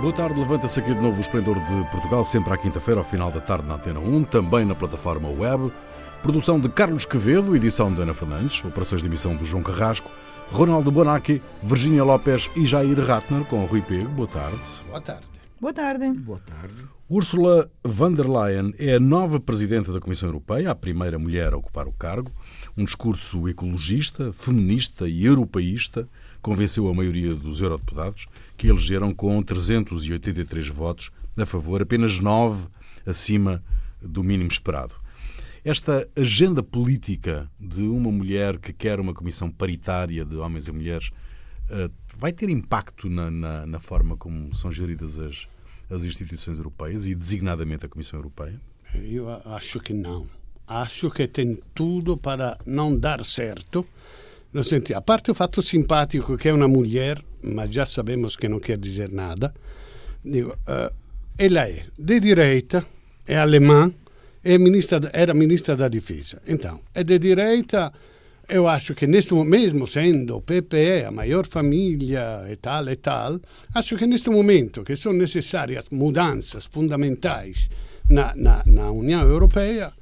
Boa tarde, levanta-se aqui de novo o Esplendor de Portugal, sempre à quinta-feira, ao final da tarde na Antena 1, também na plataforma web. Produção de Carlos Quevedo, edição de Ana Fernandes, operações de emissão de João Carrasco, Ronaldo Bonacci, Virginia Lopes e Jair Ratner, com Rui Pego. Boa tarde. Boa tarde. Boa tarde. Boa tarde. Ursula von der Leyen é a nova Presidente da Comissão Europeia, a primeira mulher a ocupar o cargo. Um discurso ecologista, feminista e europeísta convenceu a maioria dos eurodeputados, que elegeram com 383 votos a favor, apenas 9 acima do mínimo esperado. Esta agenda política de uma mulher que quer uma comissão paritária de homens e mulheres eh, vai ter impacto na, na, na forma como são geridas as, as instituições europeias e designadamente a Comissão Europeia? Eu acho que não. Acho que tem tudo para não dar certo. No sentido, a parte o fatto simpatico che è una mulher, ma già sabemos che non quer dizer nada, digo, uh, ela é de direita, é alemã, é ministra, era ministra da Difesa. Então, é de direita, eu acho que neste mesmo sendo PPE a maior família e tal e tal, acho que neste momento que são necessárias mudanças fundamentais na, na, na União Europeia,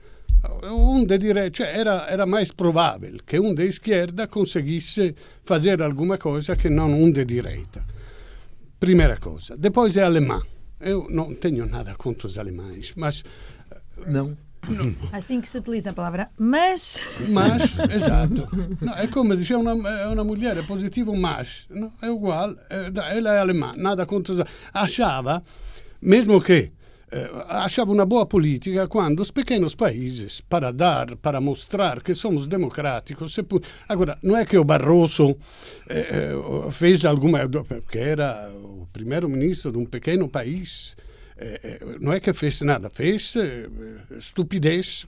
um de direita, cioè era, era mais provável que um de esquerda conseguisse fazer alguma coisa que não um de direita. Primeira coisa. Depois é alemã. Eu não tenho nada contra os alemães, mas não. Assim que se utiliza a palavra mas. Mas, exato. Não, é como dizer uma, é uma mulher, é positivo mas. Não, é igual. É, ela é alemã, nada contra os Achava, mesmo que eh, achava uma boa política quando os pequenos países, para dar, para mostrar que somos democráticos, se agora não é que o Barroso eh, fez alguma, porque era o primeiro-ministro de um pequeno país, eh, não é que fez nada, fez stupidez,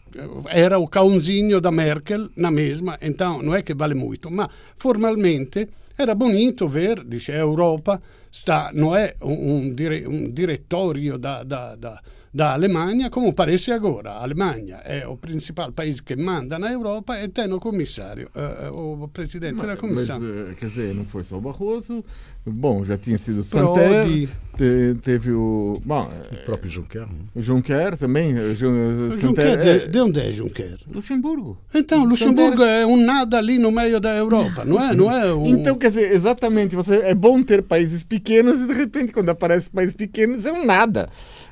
era o cãozinho da Merkel na mesma, então não é que vale muito, mas formalmente era bonito ver, dice, a Europa sta, non è un, un, dire, un direttorio da, da, da, da Alemanha, como parece agora. A Alemanha é o principal país que manda na Europa e tem o comissário, uh, o presidente mas, da comissão. Mas, quer dizer, não foi só o Barroso, bom, já tinha sido o Santer, te, teve o... Bom, o próprio Juncker. O Juncker também. O Juncker, Juncker de, de, onde é Juncker? Luxemburgo. Então, Luxemburgo Santer... é um nada ali no meio da Europa, não é? Não é um... Então, quer dizer, exatamente, você, é bom ter países pequenos e de repente quando aparece países pequenos é um nada.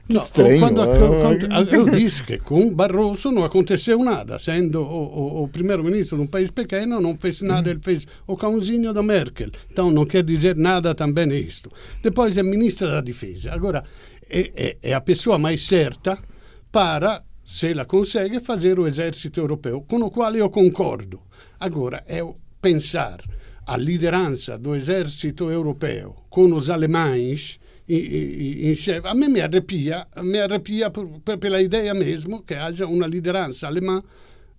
Que no, estranho. Quando, quando, eu disse que com Barroso não aconteceu nada, sendo o, o, o primeiro-ministro de um país pequeno, não fez nada, ele fez o cãozinho da Merkel. Então não quer dizer nada também isto. Depois é ministra da Difesa. Agora, é, é, é a pessoa mais certa para, se ela consegue, fazer o exército europeu, com o qual eu concordo. Agora, é pensar a liderança do exército europeu com os alemães in, in, a me arrepia, mi arrepia pela ideia mesmo que haja uma liderança alemã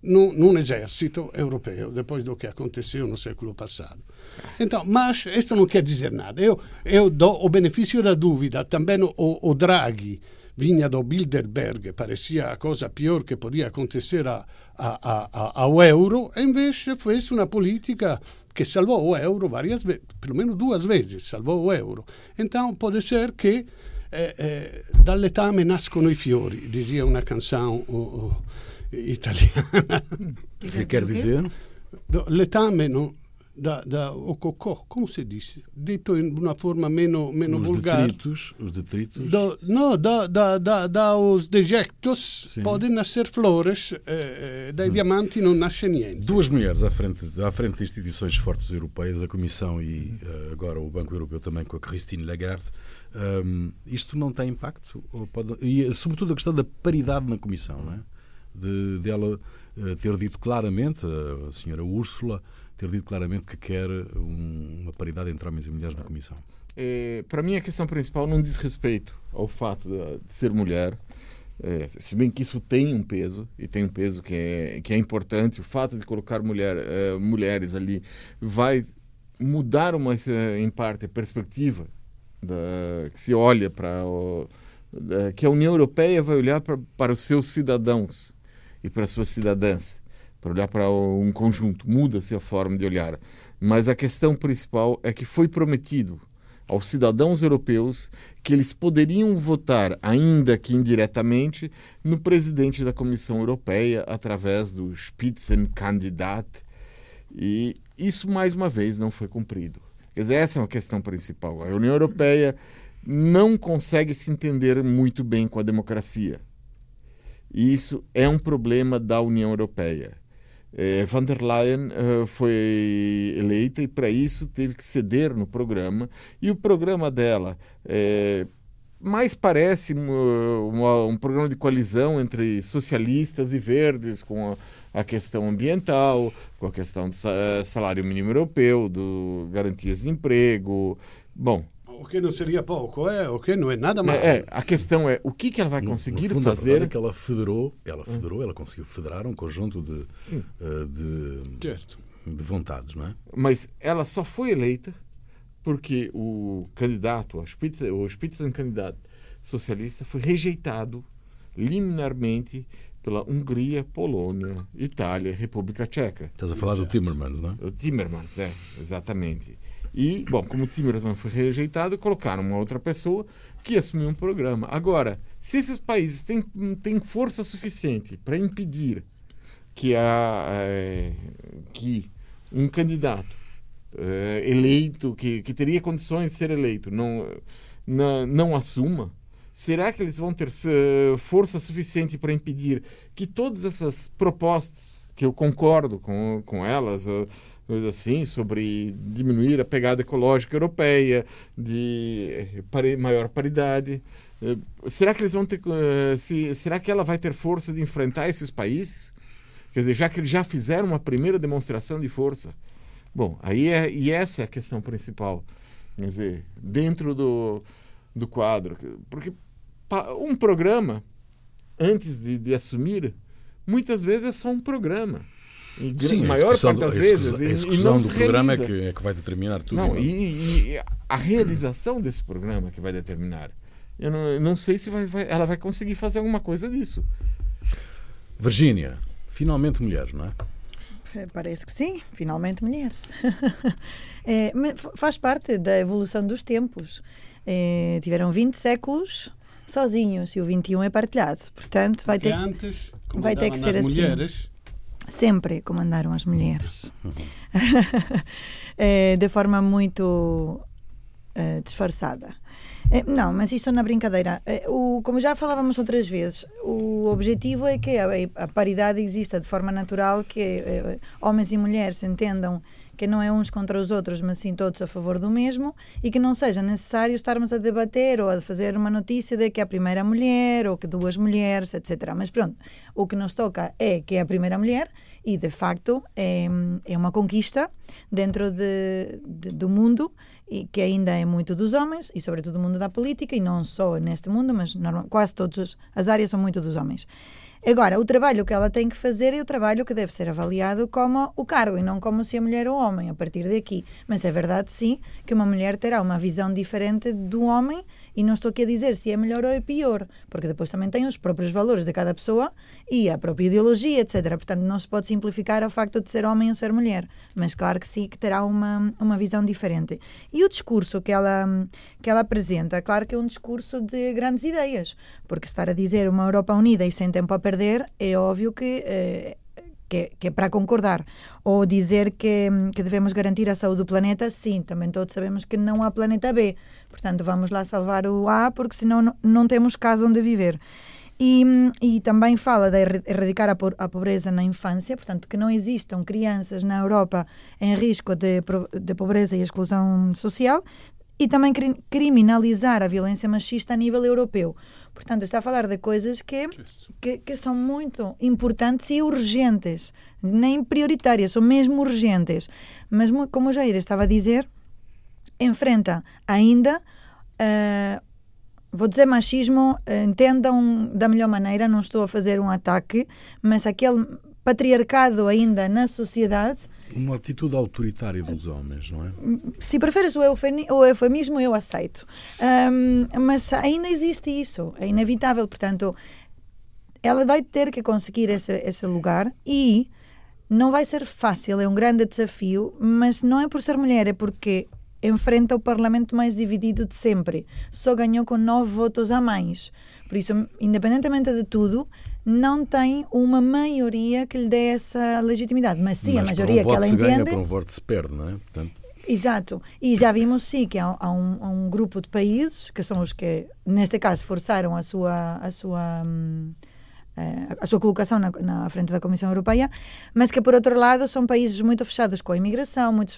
num, num exército europeu, depois do que aconteceu no século passado. Então, mas isso não quer dizer nada. Eu, eu dou o benefício da dúvida. Também o, o Draghi vinha do Bilderberg, parecia a coisa pior que podia acontecer a, a, a, ao euro, e invece fez uma política che salvò o euro várias vezes, pelo menos duas vezes salvò o euro. Então pode ser que eh, eh, dall'etame nascono i fiori, dizia una canzone oh, oh, italiana. Que quer dizer? Letame não, da, da o cocô, como se diz? Dito em uma forma menos, menos os vulgar. Detritos, os detritos. Do, não, da, da, da, da os dejectos Sim. podem nascer flores, eh, eh dai hum. diamanti não nasce niente. Duas mulheres à frente, à frente de instituições fortes europeias, a Comissão e uh, agora o Banco Europeu também com a Christine Lagarde. Um, isto não tem impacto? Pode, e sobretudo a questão da paridade na Comissão, não é? De, dela uh, ter dito claramente, a senhora Úrsula, ter dito claramente que quer um, uma paridade entre homens e mulheres na Comissão? É, para mim, a questão principal não diz respeito ao fato de, de ser mulher, é, se bem que isso tem um peso, e tem um peso que é, que é importante, o fato de colocar mulher, é, mulheres ali vai mudar, uma, em parte, a perspectiva da, que se olha para. que a União Europeia vai olhar para os seus cidadãos e para as suas cidadãs para olhar para um conjunto, muda-se a forma de olhar. Mas a questão principal é que foi prometido aos cidadãos europeus que eles poderiam votar, ainda que indiretamente, no presidente da Comissão Europeia através do Spitzenkandidat. E isso, mais uma vez, não foi cumprido. Quer dizer, essa é uma questão principal. A União Europeia não consegue se entender muito bem com a democracia. E isso é um problema da União Europeia. É, der Leyen uh, foi eleita e para isso teve que ceder no programa e o programa dela é, mais parece uma, um programa de coalizão entre socialistas e verdes com a, a, questão ambiental, com a questão do salário mínimo europeu, do garantias de emprego. Bom, o que não seria pouco, é, o que não é nada mais. É, a questão é o que, que ela vai conseguir no, no fundo, fazer. A é que ela federou, ela federou, ela conseguiu federar um conjunto de, uh, de, de, vontades, não é? Mas ela só foi eleita porque o candidato, o Spitzen, o Spitzenkandidat socialista, foi rejeitado liminarmente pela Hungria, Polônia, Itália, República Tcheca. Estás a falar Exato. do Timmermans, não é? O Timmermans, é, exatamente. E, bom, como o Timmermans foi rejeitado, colocaram uma outra pessoa que assumiu um programa. Agora, se esses países têm, têm força suficiente para impedir que, a, é, que um candidato é, eleito, que, que teria condições de ser eleito, não, não, assuma, será que eles vão ter força suficiente para impedir que todas essas propostas, que eu concordo com, com elas, coisa assim, sobre diminuir a pegada ecológica europeia, de maior paridade. Eh, será que eles vão ter. Eh, se, será que ela vai ter força de enfrentar esses países? Quer dizer, já que eles já fizeram uma primeira demonstração de força. Bom, aí é, e essa é a questão principal. Quer dizer, dentro do, do quadro. Porque um programa, antes de, de assumir, muitas vezes é só um programa. Sim, maior parte das vezes. A execução do programa é que, é que vai determinar tudo. Não, e, e, a realização desse programa é que vai determinar. Eu não, eu não sei se vai, vai, ela vai conseguir fazer alguma coisa disso. Virgínia, finalmente mulheres, não é? Parece que sim, finalmente mulheres. é, faz parte da evolução dos tempos. É, tiveram 20 séculos sozinhos e o 21 é partilhado. Portanto, vai ter, antes, vai ter que ser assim. Sempre comandaram as mulheres. é, de forma muito uh, disfarçada. É, não, mas isso na brincadeira. É, o, como já falávamos outras vezes, o objetivo é que a, a paridade exista de forma natural, que é, homens e mulheres entendam que não é uns contra os outros, mas sim todos a favor do mesmo, e que não seja necessário estarmos a debater ou a fazer uma notícia de que é a primeira mulher ou que duas mulheres, etc. Mas pronto, o que nos toca é que é a primeira mulher e, de facto, é, é uma conquista dentro de, de, do mundo e que ainda é muito dos homens e, sobretudo, do mundo da política, e não só neste mundo, mas normal, quase todas as áreas são muito dos homens. Agora, o trabalho que ela tem que fazer é o trabalho que deve ser avaliado como o cargo e não como se a mulher ou homem, a partir daqui. Mas é verdade, sim, que uma mulher terá uma visão diferente do homem e não estou aqui a dizer se é melhor ou é pior, porque depois também tem os próprios valores de cada pessoa e a própria ideologia, etc. Portanto, não se pode simplificar o facto de ser homem ou ser mulher, mas claro que sim, que terá uma, uma visão diferente. E o discurso que ela, que ela apresenta, claro que é um discurso de grandes ideias, porque estar a dizer uma Europa unida e sem tempo a perder, é óbvio que eh, que, que, é para concordar. Ou dizer que, que, devemos garantir a saúde do planeta, sim, também todos sabemos que não há planeta B. Portanto, vamos lá salvar o A, porque senão não, não temos casa onde viver. E, e, também fala de erradicar a, pobreza na infância, portanto, que não existam crianças na Europa em risco de, de pobreza e exclusão social, e também criminalizar a violência machista a nível europeu. Portanto, está a falar de coisas que, que, que, são muito importantes e urgentes, nem prioritárias, são mesmo urgentes. Mas, como o Jair estava a dizer, enfrenta ainda, uh, vou dizer machismo, entendam da melhor maneira, não estou a fazer um ataque, mas aquele patriarcado ainda na sociedade uma atitude autoritária dos homens, não é? Se preferes o, eufemismo, eu aceito. Um, mas ainda existe isso, é inevitável. Portanto, ela vai ter que conseguir esse, esse lugar e não vai ser fácil, é um grande desafio, mas não é por ser mulher, é porque enfrenta o parlamento mais dividido de sempre. Só ganhou com nove votos a mais. Por isso, independentemente de tudo, não tem uma maioria que lhe dê essa legitimidade. Mas sim, Mas a maioria um que ela se ganha, entende. por um voto se perde, não é? Portanto, Exato. E já vimos, sim, que há, há um, há um grupo de países, que são os que, neste caso, forçaram a sua, a sua, hum, a sua colocação na, na frente da Comissão Europeia, mas que, por outro lado, são países muito fechados com a imigração, muito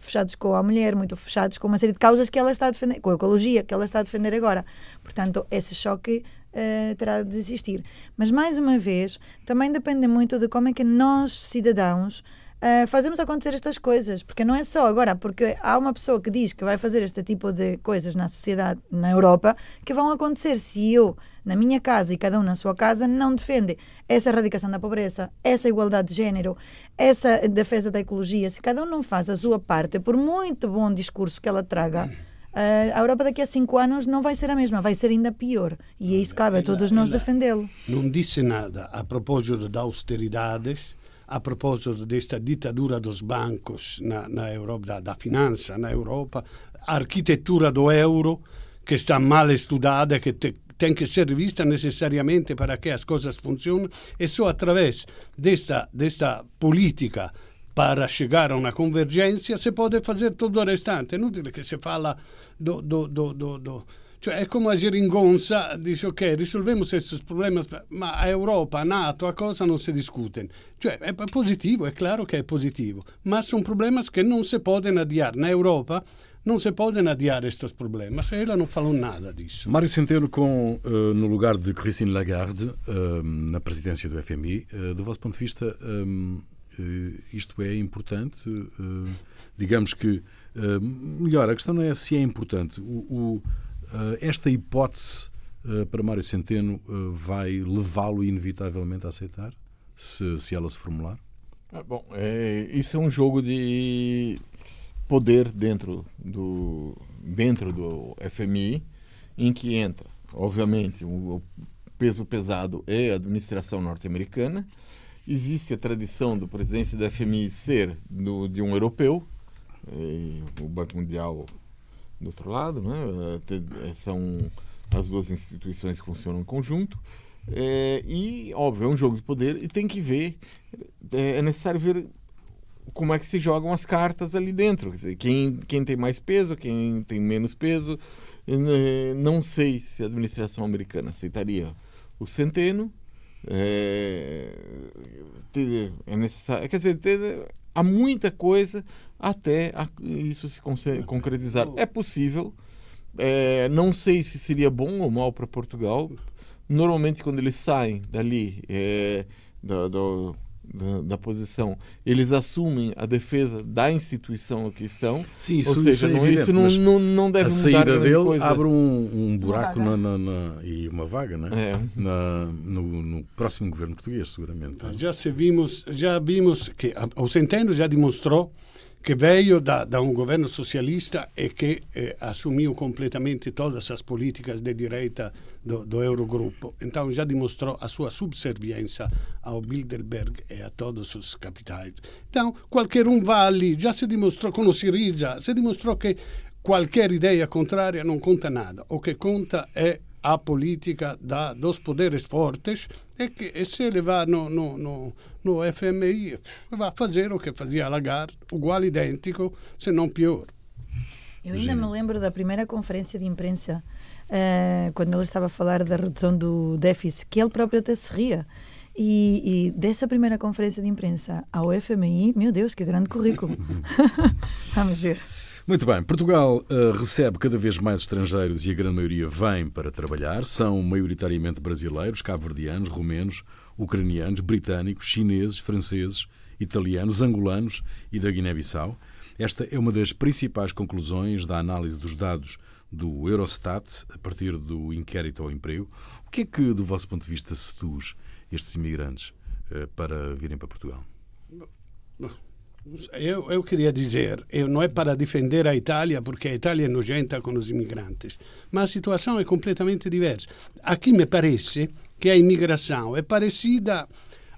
fechados com a mulher, muito fechados com uma série de causas que ela está a defender, com a ecologia que ela está a defender agora. Portanto, esse choque eh, terá de existir. Mas, mais uma vez, também depende muito de como é que nós, cidadãos, Uh, fazemos acontecer estas coisas, porque não é só agora, porque há uma pessoa que diz que vai fazer este tipo de coisas na sociedade, na Europa, que vão acontecer se eu, na minha casa e cada um na sua casa, não defende essa erradicação da pobreza, essa igualdade de género, essa defesa da ecologia, se cada um não faz a sua parte, por muito bom discurso que ela traga, uh, a Europa daqui a cinco anos não vai ser a mesma, vai ser ainda pior. E é isso cabe a todos nós defendê-lo. Não disse nada a propósito de austeridades, a propósito desta ditadura dos bancos na, na Europa, da, da finança na Europa, a arquitetura do euro, que está mal estudada, que te, tem que ser vista necessariamente para que as coisas funcionem, e só através desta, desta política para chegar a uma convergência se pode fazer tudo o restante. É inutile che si fala do, do, do, do cioè è come a geringonza, dice ok, risolviamo questi problemi, ma a Europa, a NATO, a cosa non si discute. Cioè è positivo, è chiaro che è positivo, ma sono problemi che non si possono adiare. Na Europa non si possono adiare questi problemi, se ela non falou nada disso. Mário Centeno, com, uh, no lugar de Christine Lagarde, na presidência do FMI, do vosso ponto de vista, um, isto é importante? digamos que, melhor, a questão não é se é importante. O, o esta hipótese para Mário Centeno vai levá-lo inevitavelmente a aceitar, se, se ela se formular? Ah, bom, é, isso é um jogo de poder dentro do, dentro do FMI, em que entra, obviamente, o peso pesado é a administração norte-americana. Existe a tradição do presidente da FMI ser do, de um europeu, o Banco Mundial do outro lado, né? são as duas instituições que funcionam em conjunto. É, e, óbvio, é um jogo de poder e tem que ver, é, é, necessário ver como é que se jogam as cartas ali dentro. Quer dizer, quem, quem tem mais peso, quem tem menos peso. Eu, não sei se a administração americana aceitaria o centeno. É, é necessário, quer dizer, há muita coisa até isso se concretizar. É possível. É, não sei se seria bom ou mal para Portugal. Normalmente, quando eles saem dali é, do, do, da, da, posição, eles assumem a defesa da instituição que estão. Sim, isso, ou seja, isso, é não, evidente, isso não, não, não deve a mudar saída dele coisa. abre um, um buraco na, na, na, e uma vaga né? É. Na, no, no, próximo governo português, seguramente. Já, se vimos, já vimos que o Centeno já demonstrou que veio da, da, um governo socialista e que eh, assumiu completamente todas as políticas de direita do, do, Eurogrupo. Então já demonstrou a sua subserviência ao Bilderberg e a todos os capitais. Então qualquer um vai ali, já se demonstrou com o Siriza, se demonstrou que qualquer ideia contrária não conta nada. O que conta é a política da, dos poderes fortes e que e se ele vai no, no, no, no FMI vai fazer o que fazia Lagarde, igual, idêntico, se não pior. Eu ainda me lembro da primeira conferência de imprensa, uh, quando ele estava a falar da redução do déficit, que ele próprio até se ria. E, e, dessa primeira conferência de imprensa ao FMI, meu Deus, que grande currículo. Vamos ver. Muito bem, Portugal uh, recebe cada vez mais estrangeiros e a grande maioria vem para trabalhar. São maioritariamente brasileiros, cabo-verdianos, romenos, ucranianos, britânicos, chineses, franceses, italianos, angolanos e da Guiné-Bissau. Esta é uma das principais conclusões da análise dos dados do Eurostat a partir do inquérito ao emprego. O que é que, do vosso ponto de vista, seduz estes imigrantes uh, para virem para Portugal? Eu, eu, queria dizer, eu não é para defender a Itália, porque a Itália é nojenta com os imigrantes, mas a situação é completamente diversa. Aqui me parece que a imigração é parecida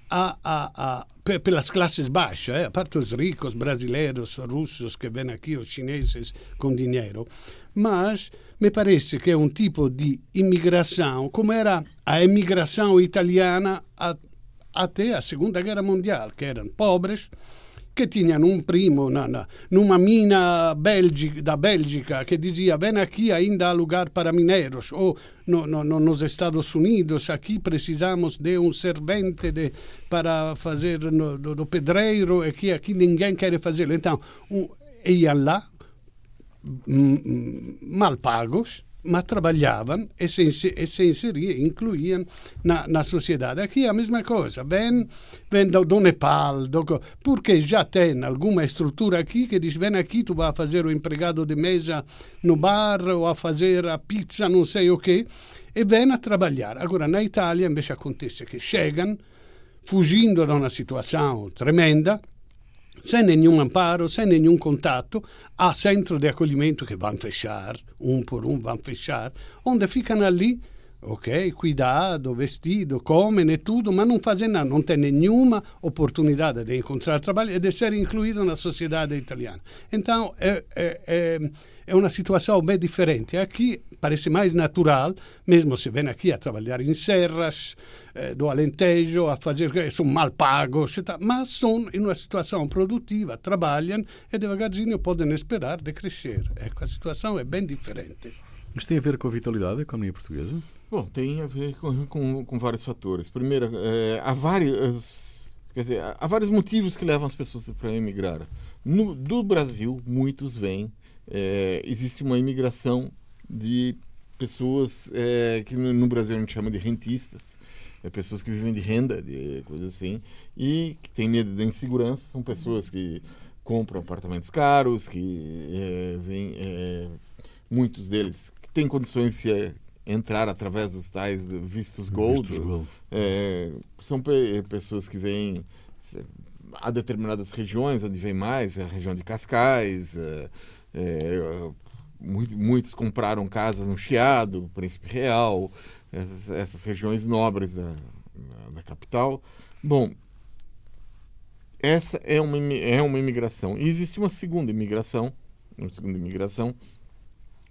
a, a, a, pelas classes baixas, eh? a parte os ricos brasileiros, russos que vêm aqui, os chineses com dinheiro. Mas me parece que é um tipo de imigração, como era a imigração italiana até a Segunda Guerra Mundial, que eram pobres, che tinham um primo na, na, numa mina Bélgica, da Bélgica que dizia vem aqui ainda há lugar para mineiros. Ou no, no, nos Estados Unidos aqui precisamos de um servente de, para fazer no, do, do, pedreiro e que aqui ninguém quer fazer então um, iam lá mal pagos ma trabalhavam e se, e se inseriam, incluíam na, na sociedade. Aqui é a mesma coisa, vem, vem do, do Nepal, do, porque já tem alguma estrutura aqui que diz, vem aqui, tu vai fazer o empregado de mesa no bar ou a fazer a pizza, não sei o quê, e vem a trabalhar. Agora, na Itália, invece acontece que chegam, fugindo da uma situação tremenda, sem nenhum amparo, sem nenhum contato, há centros de acolhimento que vão fechar, um por um vão fechar, onde ficam ali, ok, cuidado, vestido, comem e tudo, mas não fazem nada, não têm nenhuma oportunidade de encontrar trabalho e de ser incluído na sociedade italiana. Então, é, é, é é uma situação bem diferente. Aqui parece mais natural, mesmo se vem aqui a trabalhar em serras eh, do Alentejo, a fazer, são mal pagos, mas são em uma situação produtiva, trabalham e devagarzinho podem esperar de crescer. É, a situação é bem diferente. Isto tem a ver com a vitalidade da economia portuguesa? Bom, tem a ver com, com, com vários fatores. Primeiro, é, há vários Quer dizer, há vários motivos que levam as pessoas para emigrar. No, do Brasil, muitos vêm é, existe uma imigração de pessoas é, que no, Brasil a gente chama de rentistas, é, pessoas que vivem de renda, de coisas assim, e que têm medo da insegurança, são pessoas que compram apartamentos caros, que é, vêm, é, muitos deles que têm condições de é, entrar através dos tais vistos gold, vistos gold. É, são pe pessoas que vêm a determinadas regiões onde vem mais, a região de Cascais, é, muitos compraram casas no Chiado, Príncipe Real, essas, essas regiões nobres da, da, da, capital. Bom, essa é uma, é uma imigração. E existe uma segunda imigração, uma segunda imigração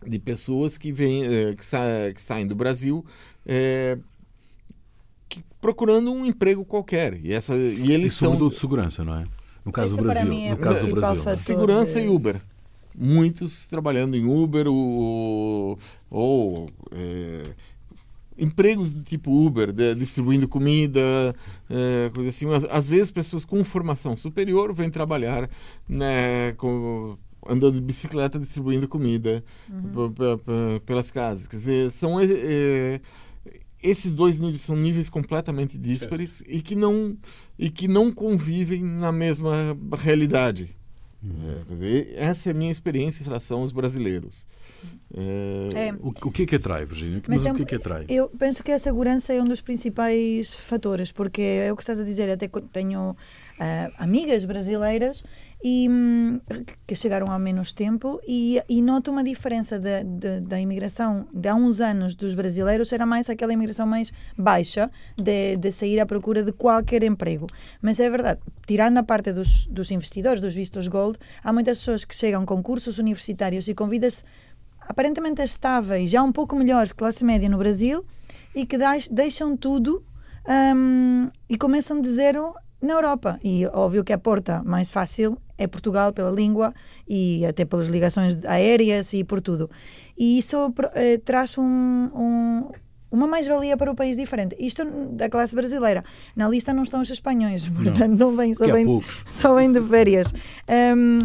de pessoas que, vêm, é, que, sa, que saem do Brasil é, que, procurando um emprego qualquer. E, essa, e eles e sobretudo de segurança, não é? No caso do Brasil. É no caso do Brasil. Segurança de... e Uber muitos trabalhando em Uber ou, ou é, empregos do tipo Uber, de, distribuindo comida, é, coisa assim. Às, às, vezes pessoas com formação superior vêm trabalhar né, com, andando de bicicleta distribuindo comida uhum. pelas casas. Quer dizer, são é, é, esses dois níveis são níveis completamente díspares e que não e que não convivem na mesma realidade. É, dizer, essa é a minha experiência em relação aos brasileiros. É... É. O, o, que é que atrai, Virginia? Mas, Mas o que é que atrai? Eu penso que a segurança é um dos principais fatores, porque é o que estás a dizer. Até tenho uh, amigas brasileiras e, hum, que chegaram há menos tempo e, e noto uma diferença da, da imigração de há uns anos dos brasileiros era mais aquela imigração mais baixa de, de sair à procura de qualquer emprego. Mas é verdade, tirando a parte dos, dos investidores, dos vistos gold há muitas pessoas que chegam com cursos universitários e com vidas aparentemente estáveis, já um pouco melhores classe média no Brasil e que deixam tudo um, e começam de zero na Europa. E óbvio que a porta mais fácil é Portugal pela língua e até pelas ligações aéreas e por tudo. E isso eh, traz um, um, uma mais-valia para o país diferente. Isto da classe brasileira. Na lista não estão os espanhóis, portanto não, não vem, só vem, só vem de férias. Um,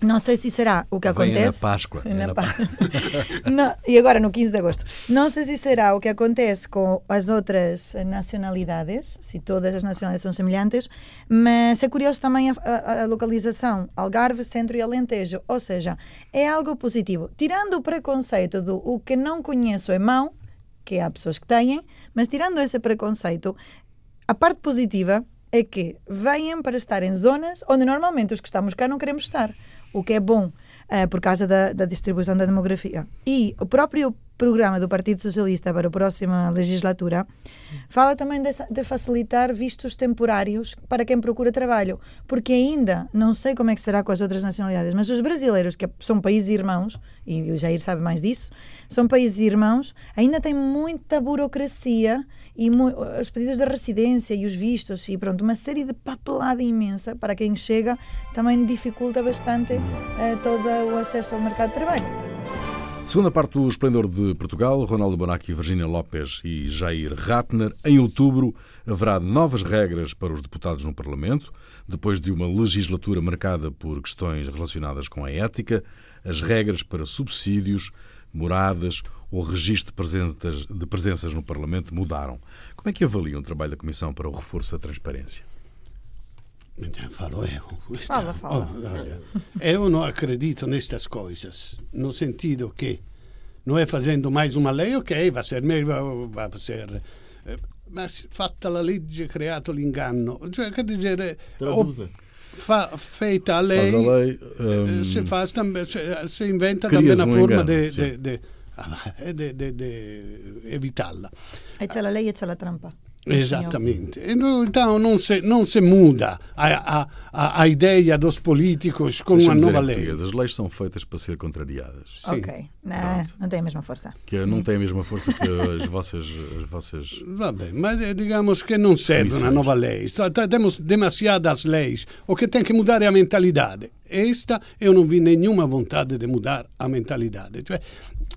não sei se será o que acontece. na Páscoa. Na na Páscoa. não, e agora no 15 de agosto. Não sei se será o que acontece com as outras nacionalidades, se todas as nacionalidades são semelhantes, mas é curioso também a, a, a localização Algarve, Centro e Alentejo. Ou seja, é algo positivo. Tirando o preconceito do o que não conheço é mau, que há pessoas que têm, mas tirando esse preconceito, a parte positiva é que vêm para estar em zonas onde normalmente os que estamos cá não queremos estar o que é bom uh, por causa da, da, distribuição da demografia. E o próprio programa do Partido Socialista para a próxima legislatura fala também de, de, facilitar vistos temporários para quem procura trabalho, porque ainda não sei como é que será com as outras nacionalidades, mas os brasileiros, que são países irmãos, e o Jair sabe mais disso, são países irmãos, ainda têm muita burocracia e os pedidos de residência e os vistos e pronto, uma série de papelada imensa para quem chega também dificulta bastante uh, todo o acesso ao mercado de trabalho. Segunda parte do Esplendor de Portugal, Ronaldo Bonacci, Virginia Lopes e Jair Ratner. Em outubro haverá novas regras para os deputados no Parlamento, depois de uma legislatura marcada por questões relacionadas com a ética, as regras para subsídios, moradas ou registro de presenças, de presenças no Parlamento mudaram. Como é que avaliam o trabalho da Comissão para o reforço da transparência? Falo eu. Fala, fala. Oh, eu não acredito nestas coisas, no sentido que não é fazendo mais uma lei, ok, vai ser meglio, vai ser... Eh, mas fatta la legge, creato l'inganno. Cioè, quer dizer, fa, feita a lei, faz a lei um, se, faz também, se, se inventa também a forma de, de, de, de, de, de evitá-la. E c'è la lei e c'è la trampa. Exatamente. Então não se, não se muda a, a, a ideia dos políticos com uma nova lei. As leis são feitas para ser contrariadas. Sim. Ok. Não, não tem a mesma força. Que não tem a mesma força que as vossas. As vossas Va bem, mas eh, digamos que não serve uma nova lei. Temos demasiadas leis. O que tem que mudar é a mentalidade. Esta eu não vi nenhuma vontade de mudar a mentalidade. Cioè,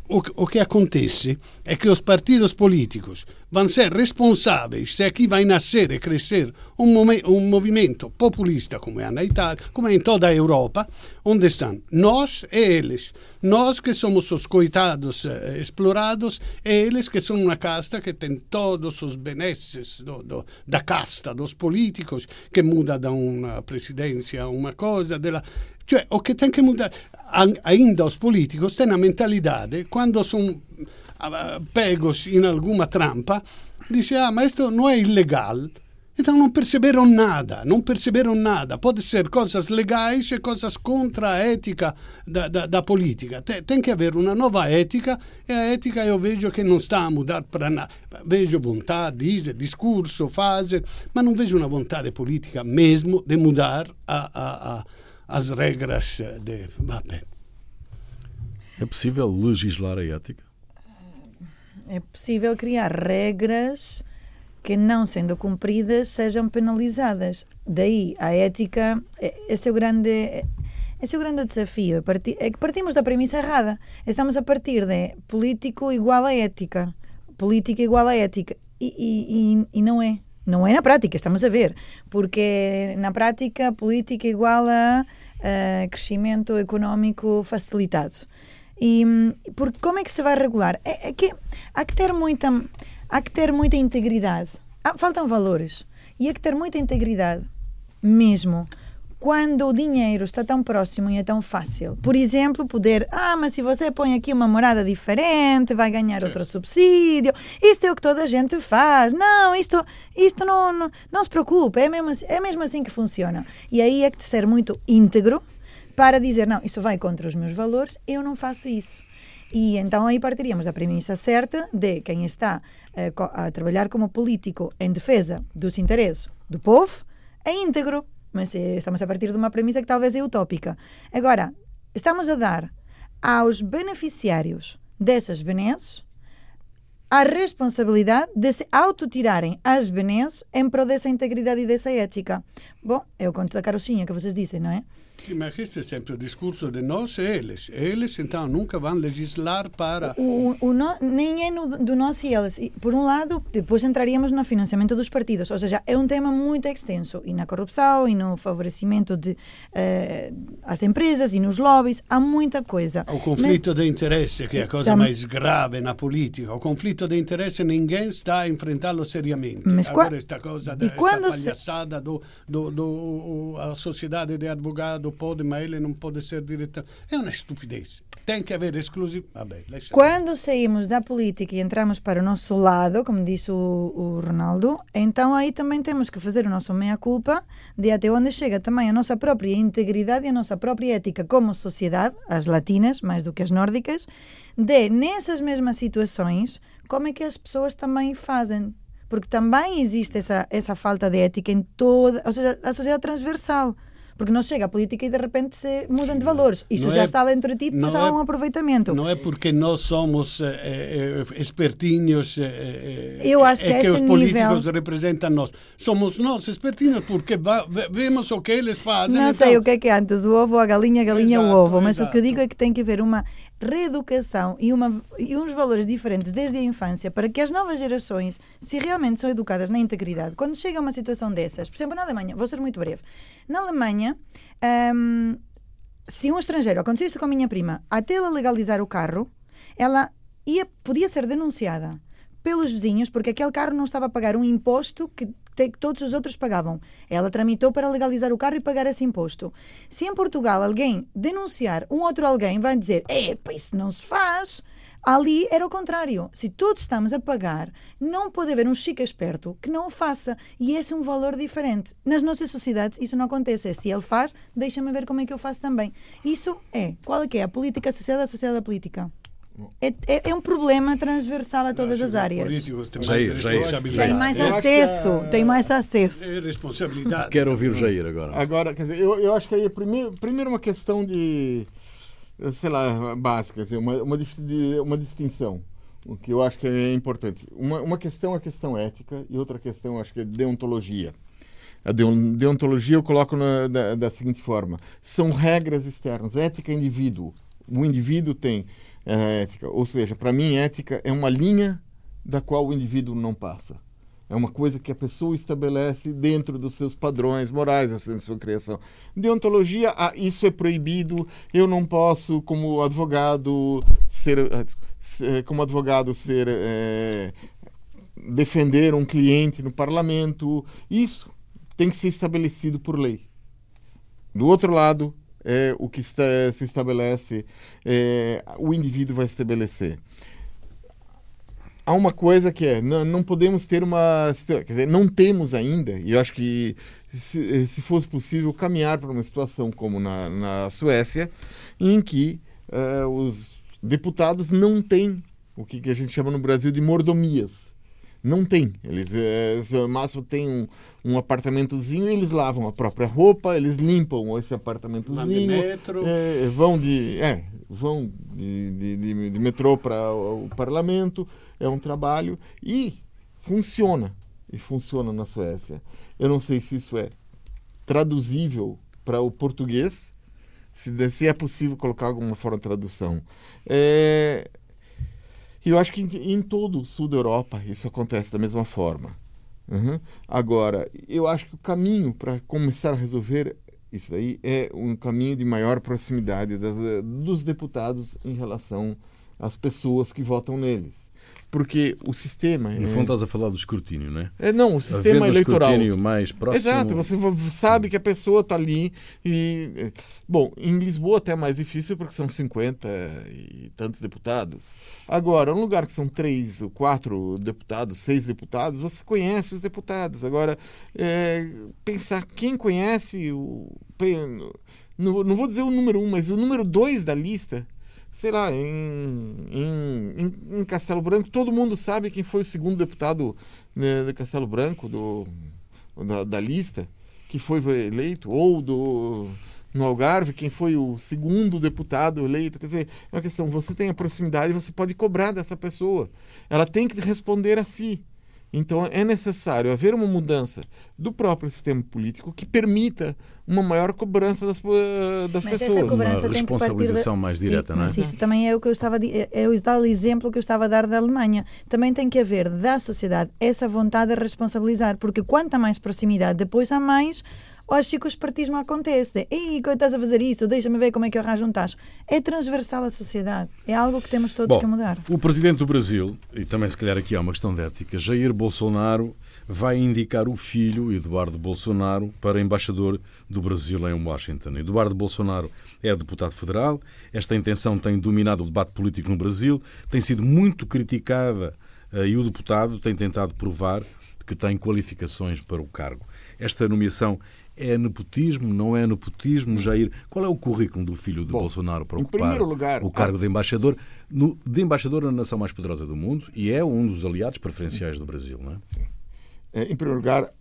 o, o que acontece é que os partidos políticos vão ser responsáveis se aqui vai nascer e crescer um, um movimento populista como é na Itália, como é em toda a Europa, onde estão nós e eles. Nós que somos os coitados eh, explorados e eles que são uma casta que tem todos os benesses do, do, da casta dos políticos, que muda da uma presidência a uma coisa. Cioè, o que tem que mudar. Ainda os políticos têm a mentalidade, quando são pegos em alguma trampa, dice, ah, mas isto não é ilegal. Então não perceberam nada, não perceberam nada. Pode ser coisas legais e coisas contra a ética da, da, da política. Tem, tem, que haver uma nova ética e a ética eu vejo que não está a mudar para nada. Vejo vontade, discurso, fase, mas não vejo uma vontade política mesmo de mudar a, a, a, as regras de... É possível legislar a ética? É possível criar regras que, não sendo cumpridas, sejam penalizadas. Daí a ética, esse é o grande. Esse é o grande desafio. É que partimos da premissa errada. Estamos a partir de político igual a ética. Política igual a ética. E, e, e não é. Não é na prática, estamos a ver. Porque na prática, política igual a, a crescimento económico facilitado. E porque como é que se vai regular? É, é que há que ter muita há que ter muita integridade. Ah, faltam valores. E há que ter muita integridade mesmo quando o dinheiro está tão próximo e é tão fácil. Por exemplo, poder, ah, mas se você põe aqui uma morada diferente, vai ganhar outro subsídio. Isto é o que toda a gente faz. Não, isto, isto não, não, não se preocupe, é mesmo, assim, é mesmo assim que funciona. E aí é que ser muito íntegro para dizer, não, isso vai contra os meus valores, eu não faço isso. E então aí partiríamos da premissa certa de quem está uh, a trabalhar como político em defesa dos interesses do povo é íntegro. Mas eh, estamos a partir de uma premissa que talvez é utópica. Agora, estamos a dar aos beneficiários dessas benesses a responsabilidade de se autotirarem as benesses em prol dessa integridade e dessa ética. Bom, é o conto da carochinha que vocês dizem, não é? Sim, mas este é sempre o discurso de nós e eles. Eles, então, nunca vão legislar para... O, o no, nem é no, do nós e eles. Por um lado, depois entraríamos no financiamento dos partidos. Ou seja, é um tema muito extenso. E na corrupção, e no favorecimento de uh, as empresas, e nos lobbies. Há muita coisa. O conflito mas, de interesse, que é a coisa tam... mais grave na política. O conflito de interesse, ninguém está a enfrentá-lo seriamente. Mas Agora, esta coisa, da, esta palhaçada se... do, do, do, a sociedade de advogados pode, ma ele não pode ser diretor. É uma estupidez. Tem que haver exclusivo. Lascia. Quando saímos da política e entramos para o nosso lado, como disse o, o Ronaldo, então aí também temos que fazer o nosso meia-culpa de até onde chega também a nossa própria integridade e a nossa própria ética como sociedade, as latinas, mais do que as nórdicas, de nessas mesmas situações, como é que as pessoas também fazem. Porque também existe essa, essa falta de ética em toda, ou seja, a sociedade transversal. Porque não chega a política e de repente se mudam de valores. Isso Não já é- está dentro de ti, não há é- um aproveitamento. Não é porque nós somos eh, eh, espertinhos eh, eh, Eu acho que é que os políticos nível- representam nós. Somos nós espertinhos porque vemos o que eles fazem. Não então- sei o que é que é antes, o ovo a galinha, a galinha Exato, o ovo, mas o que eu exato. digo é que tem que haver uma reeducação e, uma, e uns valores diferentes desde a infância para que as novas gerações, se realmente são educadas na integridade, quando chega a uma situação dessas, por exemplo, na Alemanha, vou ser muito breve, na Alemanha, hum, se um estrangeiro, aconteceu isso com a minha prima, até ela legalizar o carro, ela ia, podia ser denunciada pelos vizinhos porque aquele carro não estava a pagar um imposto que, que todos os outros pagavam. Ela tramitou para legalizar o carro e pagar esse imposto. Se em Portugal alguém denunciar um outro alguém, vai dizer: Epa, isso não se faz. Ali era o contrário. Se todos estamos a pagar, não pode haver um chica esperto que não o faça. E esse é um valor diferente. Nas nossas sociedades isso não acontece. Se ele faz, deixa-me ver como é que eu faço também. Isso é. Qual é que é? A política, a sociedade, a sociedade, política. É, é, é um problema transversal a todas as áreas. Jair, Jair. Tem mais acesso, tem mais acesso. É responsabilidade. Quero ouvir o Jair agora. Agora, quer dizer, eu, eu acho que aí é primeiro, primeiro uma questão de, sei lá, básica, quer dizer, uma, uma, uma distinção, o que eu acho que é importante. Uma, uma questão é a questão ética e outra questão eu acho que é deontologia. A deon- deontologia eu coloco na- da, da seguinte forma: são regras externas, ética é indivíduo. O indivíduo tem eh, ética, ou seja, para mim, ética é uma linha da qual o indivíduo não passa. É uma coisa que a pessoa estabelece dentro dos seus padrões morais, assim, da sua criação. Deontologia, ah, isso é proibido, eu não posso, como advogado, ser, ah, ser- como advogado, ser eh, defender um cliente no parlamento. Isso tem que ser estabelecido por lei. Do outro lado, é, o que está, se estabelece, é, o indivíduo vai estabelecer há uma coisa que é, não, não podemos ter uma. Quer dizer, não temos ainda, e eu acho que se, se fosse possível caminhar para uma situação como na, na Suécia, em que eh, os deputados não têm o que, que a gente chama no Brasil de mordomias. Não tem. Eles, eh, no máximo, têm um, um apartamentozinho eles lavam a própria roupa, eles limpam esse Vão de apartamentozinho. metro. É, vão de, é, vão de, de, de- de metrô para o, o parlamento, é um trabalho e funciona. E funciona na Suécia. Eu não sei se isso é traduzível para o português, se, se é possível colocar alguma forma de tradução. É, e eu acho que em, em todo o sul da Europa isso acontece da mesma forma. Uhum. Agora, eu acho que o caminho para começar a resolver isso aí é um caminho de maior proximidade das, dos deputados em relação às pessoas que votam neles. Porque o sistema. No é- fundo, estás a falar do escrutínio, não é? é, não, o Havendo sistema um eleitoral. escrutínio mais próximo. Exato, você sabe que a pessoa está ali e... eh, Bom, em Lisboa até é mais difícil porque são 50 e tantos deputados. Agora, um lugar que são três ou quatro deputados, seis deputados, você conhece os deputados. Agora, é, pensar quem conhece o... Não, não vou dizer o número um, mas o número dois da lista... Sei lá, em, em, em- Castelo Branco, todo mundo sabe quem foi o segundo deputado né, de Castelo Branco, do, da, da lista que foi eleito, ou do no Algarve, quem foi o segundo deputado eleito. Quer dizer, é uma questão, você tem a proximidade, você pode cobrar dessa pessoa. Ela tem que responder a si. Então é necessário haver uma mudança do próprio sistema político que permita uma maior cobrança das, das Mas essa pessoas. cobrança Uma tem que partir responsabilização da- mais Sim, direta, não é? Mas isso também é o que eu estava a é o tal exemplo que eu estava a dar da Alemanha. Também tem que haver da sociedade essa vontade de responsabilizar, porque quanta mais proximidade, depois há mais acho que o espartismo acontece. De, Ei, que estás a fazer isso? Deixa-me ver como é que eu arranjo um tacho. É transversal à sociedade. É algo que temos todos Bom, que mudar. O presidente do Brasil, e também se calhar aqui há uma questão de ética, Jair Bolsonaro, vai indicar o filho, Eduardo Bolsonaro, para embaixador do Brasil em Washington. Eduardo Bolsonaro é deputado federal. Esta intenção tem dominado o debate político no Brasil, tem sido muito criticada eh, e o deputado tem tentado provar que tem qualificações para o cargo. Esta nomeação é nepotismo, não é nepotismo, Jair? Qual é o currículo do filho de Bom, Bolsonaro para em ocupar primeiro lugar, o cargo de embaixador, no, de embaixador na nação mais poderosa do mundo e é um dos aliados preferenciais do Brasil, não é? É, em primeiro lugar,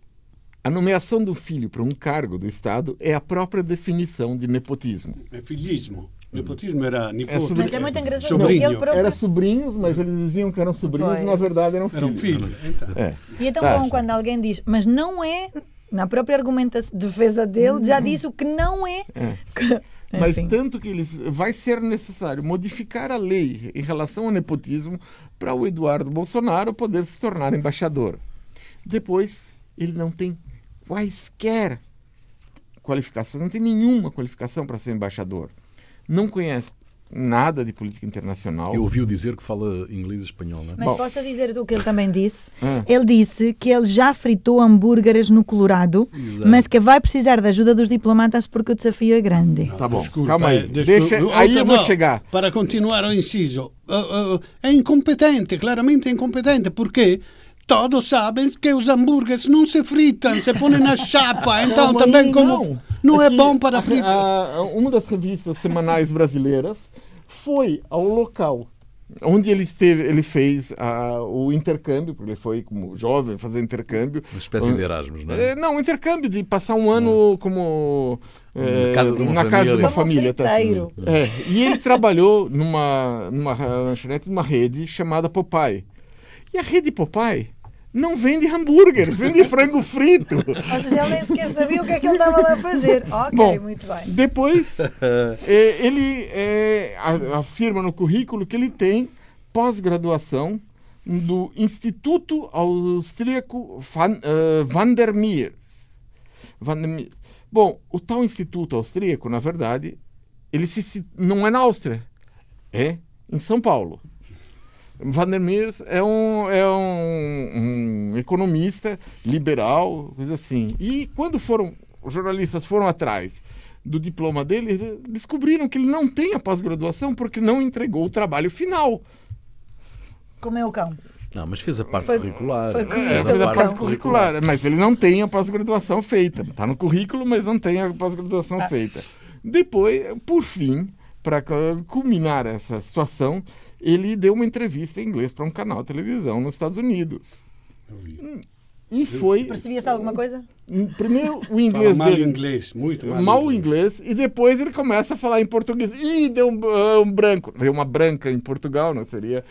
a nomeação do filho para um cargo do Estado é a própria definição de nepotismo. É filhismo. Nepotismo era nipote. É sobre- Mas é muito engraçado Sobrinho. porque ele próprio... Era sobrinhos, mas eles diziam que eram sobrinhos, Pois. na verdade eram Era um filhos. filho. Então. É. E é tão Tá. bom quando alguém diz, mas não é, na própria argumentação, defesa dele, já disse o que não é. Mas Enfim. tanto que eles vai ser necessário modificar a lei em relação ao nepotismo para o Eduardo Bolsonaro poder se tornar embaixador. Depois, ele não tem quaisquer qualificações, não tem nenhuma qualificação para ser embaixador. Não conhece nada de política internacional. Eu ouvi-o dizer que fala inglês e espanhol, não é? Mas Bom. posso dizer o que ele também disse? Ah. Ele disse que ele já fritou hambúrgueres no Colorado, Exato. mas que vai precisar da ajuda dos diplomatas porque o desafio é grande. Tá bom, Desculpa, calma aí. eh, desculpa. Deixa, aí eu vou chegar. Para continuare o inciso, uh, uh, é incompetente, claramente incompetente, porque todos sabem que os hambúrgueres não se fritam, se põem na chapa, então Calma também como não. não é bom para a- fritar. a- uma das revistas semanais brasileiras foi ao local onde ele esteve, ele fez ah, o intercâmbio, porque ele foi como jovem fazer intercâmbio. Uma espécie de Erasmus, não é? É, não, intercâmbio de passar um ano como é, casa de uma na casa de família. uma família. tá? É, e ele trabalhou numa, numa lanchonete, numa rede chamada Popeye. E a rede Popeye não vende hambúrguer, vende frango frito. Ou seja, ele nem sequer sabia o que é que ele estava lá a fazer. Ok, Bom, muito bem. Depois, é, ele é, afirma no currículo que ele tem pós-graduação do Instituto Austríaco Van, eh, Vandermeers. Vandermeers. Bom, o tal Instituto Austríaco, na verdade, ele se, não é na Áustria, é em São Paulo. Vandermeers é um, é um, um economista liberal, coisa assim. E quando foram, os jornalistas foram atrás do diploma dele, descobriram que ele não tem a pós-graduação porque não entregou o trabalho final. Como é o cão. Não, mas fez a parte Foi- curricular. foi com- É, Fez a a parte parte curricular, mas ele não tem a pós-graduação feita. Está no currículo, mas não tem a pós-graduação feita. Depois, por fim, para culminar essa situação, ele deu uma entrevista em inglês para um canal de televisão nos Estados Unidos. E foi. Percebia-se alguma coisa? Primeiro, o Fala inglês mal dele. inglês, muito mal, Mal inglês, e depois ele começa a falar em português. Ih, deu um, ah, um branco. Deu uma branca em Portugal, não seria?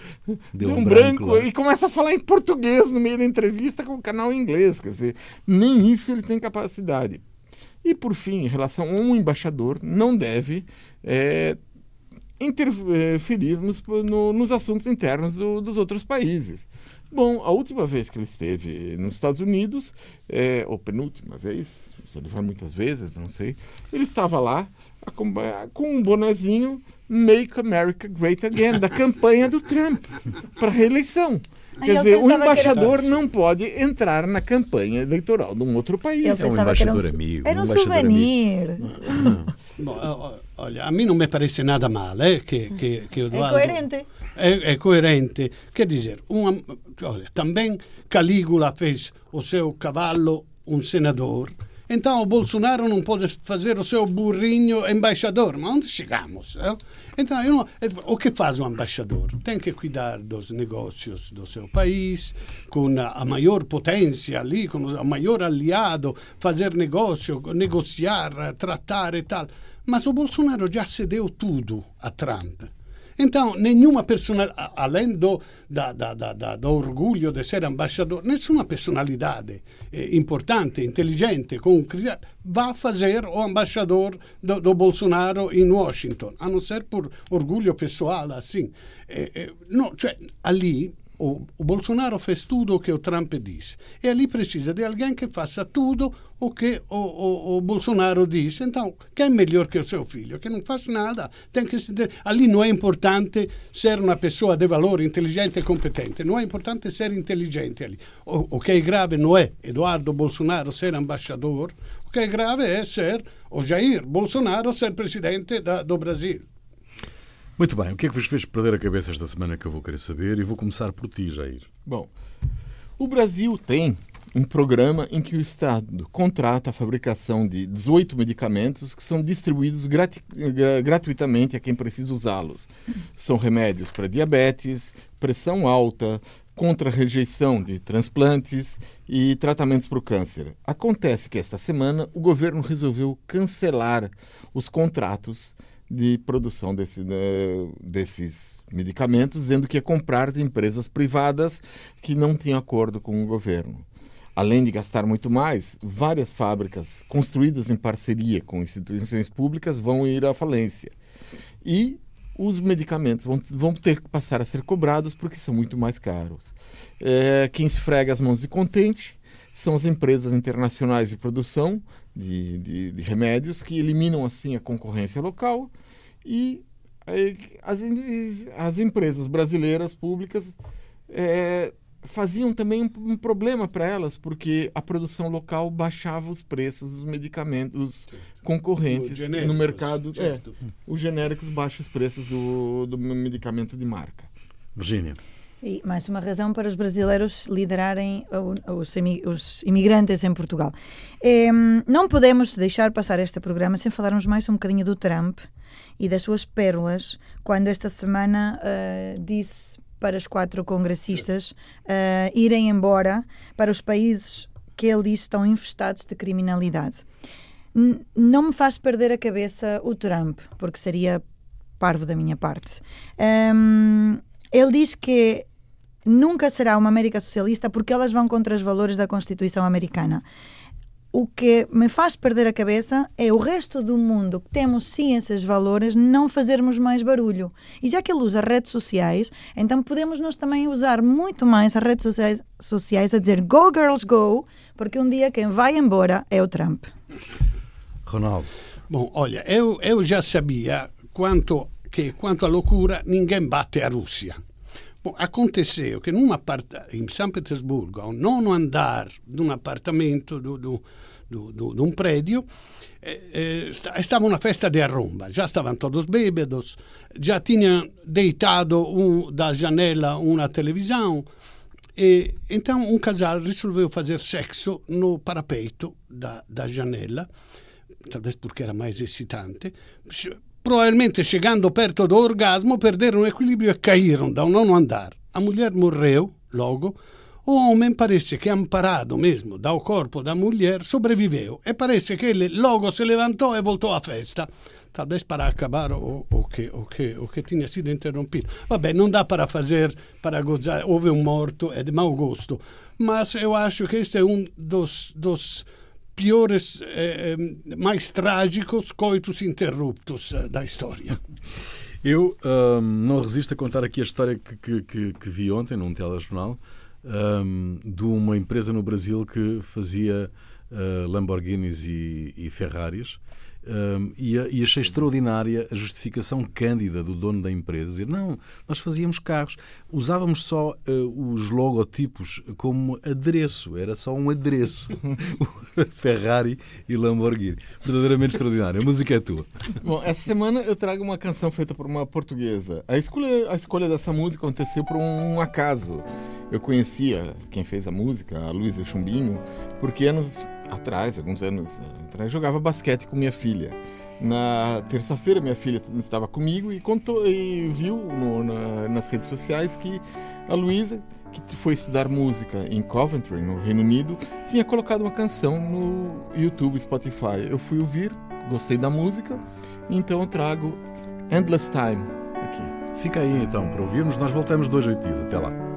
Deu, um, branco, e começa a falar em português no meio da entrevista com o canal em inglês. Quer dizer, nem isso ele tem capacidade. E por fim, em relação a um embaixador, não deve é, interferir nos, no- nos assuntos internos do- dos outros países. Bom, a última vez que ele esteve nos Estados Unidos, é, ou penúltima vez, ele vai muitas vezes, não sei, ele estava lá com um bonezinho Make America Great Again, da campanha do Trump, para reeleição. Quer dizer, o que era- embaixador não pode entrar na campanha eleitoral de um outro país. É um que era embaixador amigo, Era um um embaixador souvenir. Bom, olha, a mim não me parece nada male que, que, que É Eduardo... coerente. É, é coerente. Quer dizer, uma, olha, também Calígula fez o seu cavalo um senador. Então o Bolsonaro não pode fazer o seu burrinho embaixador. Mas onde chegamos? eh? Então, não- eh, o que faz o embaixador? Tem que cuidar dos negócios do seu país, com a, a maior potência ali, com o maior aliado, fazer negócio, negociar, eh, tratar e tal. Mas o Bolsonaro já cedeu tudo a Trump. Então, nenhuma personalidade, além do, da, da, da, do orgulho de ser embaixador, nessuna personalidade eh, importante, inteligente, com criterio, vai fazer o embaixador do, do Bolsonaro em Washington, a não ser por orgulho pessoal, assim. Eh, eh, no, cioè, ali o, o, Bolsonaro fez tudo o que o Trump diz. E ali precisa de alguém que faça tudo o que o, o, o, Bolsonaro diz. Então, quem é melhor que o seu filho? Que não faz nada. Tem que Ali não é importante ser uma pessoa de valor, inteligente e competente. Não é importante ser inteligente ali. O, o que é grave não é Eduardo Bolsonaro ser embaixador. O que é grave é ser o Jair Bolsonaro ser presidente da, do Brasil. Muito bem, o que é que vos fez perder a cabeça esta semana que eu vou querer saber? E vou começar por ti, Jair. Bom, o Brasil tem um programa em que o Estado contrata a fabricação de 18 medicamentos que são distribuídos gratuitamente a quem precisa usá-los. São remédios para diabetes, pressão alta, contra rejeição de transplantes e tratamentos para o câncer. Acontece que esta semana o governo resolveu cancelar os contratos de produção desse, né, desses medicamentos, dizendo que ia comprar de empresas privadas que não tinham acordo com o governo. Além de gastar muito mais, várias fábricas construídas em parceria com instituições públicas vão ir à falência. E os medicamentos vão, vão ter que passar a ser cobrados porque são muito mais caros. É, quem esfrega as mãos de contente são as empresas internacionais de produção de, de, de remédios que eliminam assim a concorrência local e as, as empresas brasileiras públicas é, faziam também um, um problema para elas, porque a produção local baixava os preços dos medicamentos concorrentes no mercado. É, os genéricos baixam os preços do, do medicamento de marca. Virgínia. E mais uma razão para os brasileiros liderarem os, imigrantes em Portugal. É, não podemos deixar passar este programa sem falarmos mais um bocadinho do Trump e das suas pérolas, quando esta semana uh, disse para os quatro congressistas uh, irem embora para os países que ele diz estão infestados de criminalidade. N não me faz perder a cabeça o Trump, porque seria parvo da minha parte. Um, ele diz que nunca será uma América socialista porque elas vão contra os valores da Constituição americana. O que me faz perder a cabeça é o resto do mundo que temos sim esses valores não fazermos mais barulho. E já que ele usa redes sociais, então podemos nós também usar muito mais as redes sociais, sociais a dizer Go Girls Go, porque um dia quem vai embora é o Trump. Ronaldo. Bom, olha, eu, eu já sabia quanto que quanto à loucura ninguém bate a Rússia. Aconteceu que num em São Petersburgo, ao nono andar de um apartamento, de um prédio, eh, eh, estava uma festa de arromba. Já estavam todos bêbados, já tinham deitado um, da janela uma televisão. E, então um casal resolveu fazer sexo no parapeito da, da janela, talvez porque era mais excitante provavelmente chegando perto do orgasmo, perderam o equilíbrio e caíram da um nono andar. A mulher morreu logo. O homem parece que, amparado mesmo dal corpo da mulher, sobreviveu e parece que ele logo se levantou e voltou à festa. Talvez para acabar o, o, que, o, que, o que tinha sido interrompido. Vabbè, não dá para fazer, para gozar. Houve um morto, é de mau gosto. Mas eu acho que este é um dos, dos piores, eh, eh, mais trágicos coitus interruptus eh, da história. Eu um, não resisto a contar aqui a história que, que, que, que vi ontem num telejornal um, de uma empresa no Brasil que fazia uh, Lamborghinis e, e Ferraris um, e, e, achei extraordinária a justificação cândida do dono da empresa. Dizer, não, nós fazíamos carros, usávamos só uh, os logotipos como adereço, era só um adereço. Ferrari e Lamborghini. Verdadeiramente extraordinário. A música é tua. Bom, essa semana eu trago uma canção feita por uma portuguesa. A escolha, a escolha dessa música aconteceu por um acaso. Eu conhecia quem fez a música, a Luísa Chumbinho, porque anos atrás, alguns anos atrás, jogava basquete com minha filha. Na terça-feira, minha filha estava comigo e contou e viu no, na, nas redes sociais que a Luísa, que foi estudar música em Coventry, no Reino Unido, tinha colocado uma canção no YouTube, Spotify. Eu fui ouvir, gostei da música, então eu trago Endless Time aqui. Fica aí então para ouvirmos. Nós voltamos dois oito dias. Até lá.